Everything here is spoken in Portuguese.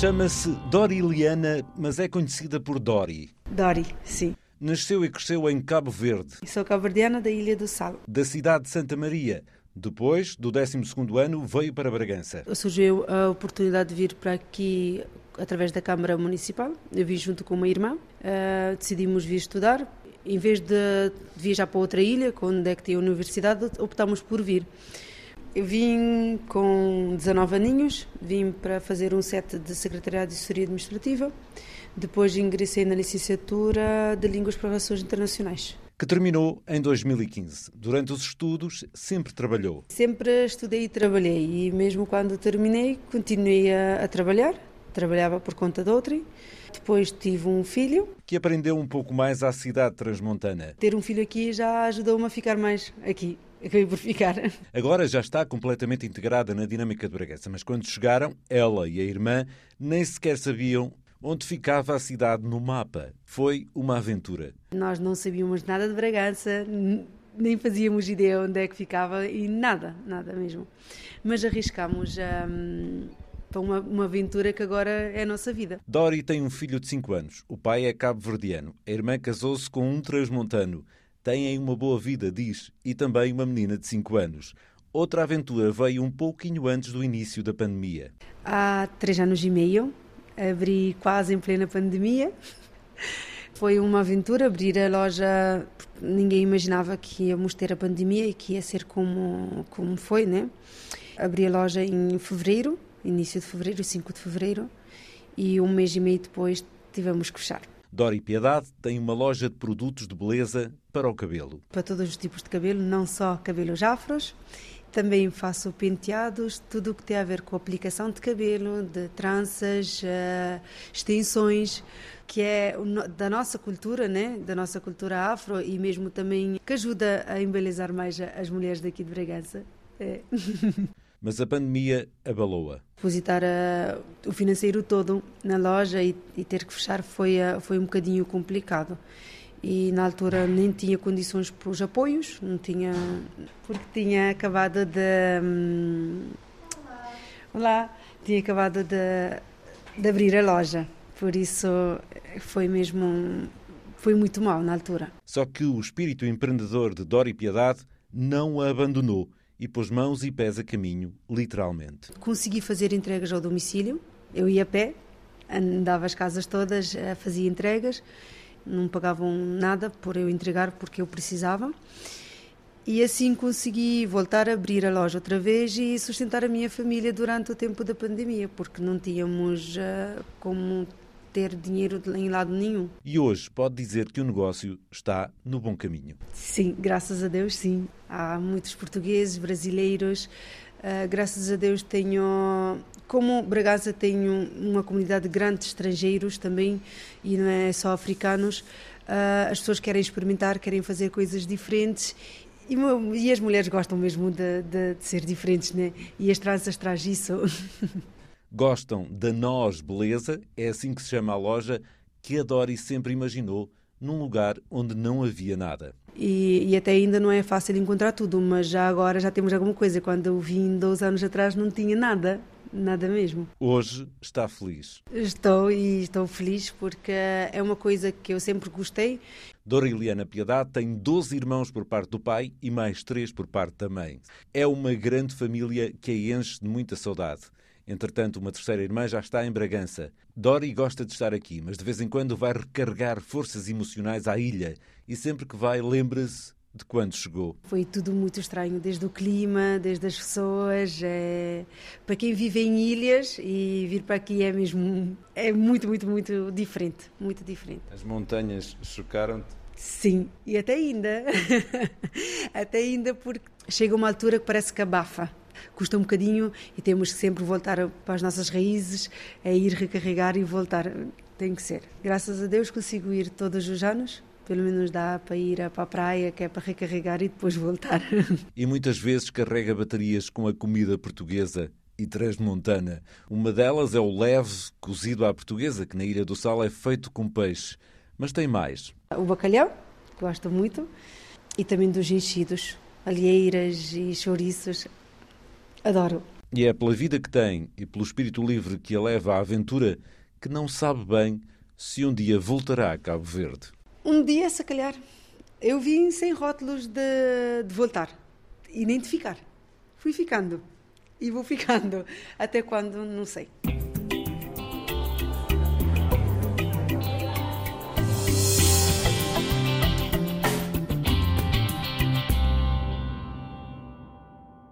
Chama-se Doriliana, mas é conhecida por Dori. Dori, sim. Nasceu e cresceu em Cabo Verde. Sou cabo-verdiana da Ilha do Sal. Da cidade de Santa Maria. Depois, do 12º ano, veio para Bragança. Surgiu a oportunidade de vir para aqui através da Câmara Municipal. Eu vim junto com uma irmã. Uh, decidimos vir estudar. Em vez de viajar para outra ilha, onde é que tem a universidade, optámos por vir. Eu vim com 19 aninhos, vim para fazer um set de Secretariado de Assessoria Administrativa. Depois ingressei na licenciatura de Línguas para Relações Internacionais. Que terminou em 2015. Durante os estudos, sempre trabalhou? Sempre estudei e trabalhei. E mesmo quando terminei, continuei a, a trabalhar. Trabalhava por conta de outrem. Depois tive um filho. Que aprendeu um pouco mais à cidade transmontana. Ter um filho aqui já ajudou-me a ficar mais aqui acabei por ficar. Agora já está completamente integrada na dinâmica de Bragança, mas quando chegaram, ela e a irmã nem sequer sabiam onde ficava a cidade no mapa. Foi uma aventura. Nós não sabíamos nada de Bragança, nem fazíamos ideia onde é que ficava e nada, nada mesmo. Mas arriscámos um, para uma, uma, aventura que agora é a nossa vida. Dori tem um filho de 5 anos. O pai é cabo-verdiano. A irmã casou-se com um transmontano têm uma boa vida, diz, e também uma menina de 5 anos. Outra aventura veio um pouquinho antes do início da pandemia. Há três anos e meio, abri quase em plena pandemia. Foi uma aventura abrir a loja. Ninguém imaginava que íamos ter a pandemia e que ia ser como, como foi, né? Abri a loja em fevereiro, início de fevereiro, 5 de fevereiro, e um mês e meio depois tivemos que fechar. Dori Piedade tem uma loja de produtos de beleza para o cabelo. Para todos os tipos de cabelo, não só cabelos afros. Também faço penteados, tudo o que tem a ver com aplicação de cabelo, de tranças, uh, extensões, que é da nossa cultura, né? da nossa cultura afro e mesmo também que ajuda a embelezar mais as mulheres daqui de Bragança. É. mas a pandemia abalou-a. Depositar uh, o financeiro todo na loja e, e ter que fechar foi, uh, foi um bocadinho complicado. E na altura nem tinha condições para os apoios, não tinha, porque tinha acabado de. Um, olá, tinha acabado de, de abrir a loja. Por isso foi mesmo. Foi muito mal na altura. Só que o espírito empreendedor de Dori Piedade não a abandonou e pôs mãos e pés a caminho, literalmente. Consegui fazer entregas ao domicílio, eu ia a pé, andava as casas todas, eh, fazia entregas, não pagavam nada por eu entregar porque eu precisava. E assim consegui voltar a abrir a loja outra vez e sustentar a minha família durante o tempo da pandemia, porque não tínhamos uh, como ter dinheiro em lado nenhum. E hoje pode dizer que o negócio está no bom caminho? Sim, graças a Deus, sim. Há muitos portugueses, brasileiros. Uh, graças a Deus tenho, como Bragança tem uma comunidade grande de estrangeiros também e não é só africanos, uh, as pessoas querem experimentar, querem fazer coisas diferentes e, e as mulheres gostam mesmo de, de, de, ser diferentes, né? E as tranças traz isso. Gostam da Nós Beleza, é assim que se chama a loja, que a Dori sempre imaginou num lugar onde não havia nada. E, e, até ainda não é fácil encontrar tudo, mas já agora já temos alguma coisa. Quando eu vim 12 anos atrás não tinha nada, nada mesmo. Hoje está feliz? Estou e estou feliz porque é uma coisa que eu sempre gostei. Dora Eliana Piedade tem 12 irmãos por parte do pai e mais 3 por parte da mãe. É uma grande família que a enche de muita saudade. Entretanto, uma terceira irmã já está em Bragança. Dori gosta de estar aqui, mas de vez em quando vai recarregar forças emocionais à ilha e sempre que vai lembra-se de quando chegou. Foi tudo muito estranho, desde o clima, desde as pessoas. É... Para quem vive em ilhas e vir para aqui é mesmo é muito, muito, muito diferente, muito diferente. As montanhas chocaram-te? Sim, e até ainda. até ainda porque chega uma altura que parece que abafa custa um bocadinho e temos que sempre voltar para as nossas raízes, a ir recarregar e voltar. Tem que ser. Graças a Deus consigo ir todos os anos. Pelo menos dá para ir para a praia, que é para recarregar e depois voltar. E muitas vezes carrega baterias com a comida portuguesa e transmontana. Uma delas é o leve cozido à portuguesa, que na Ilha do Sal é feito com peixe. Mas tem mais. O bacalhau, gosto muito, e também dos enchidos, alheiras e chouriços. Adoro. E é pela vida que tem e pelo espírito livre que a leva à aventura que não sabe bem se um dia voltará a Cabo Verde. Um dia, se calhar. Eu vim sem rótulos de, de voltar, identificar. Fui ficando e vou ficando. Até quando, não sei.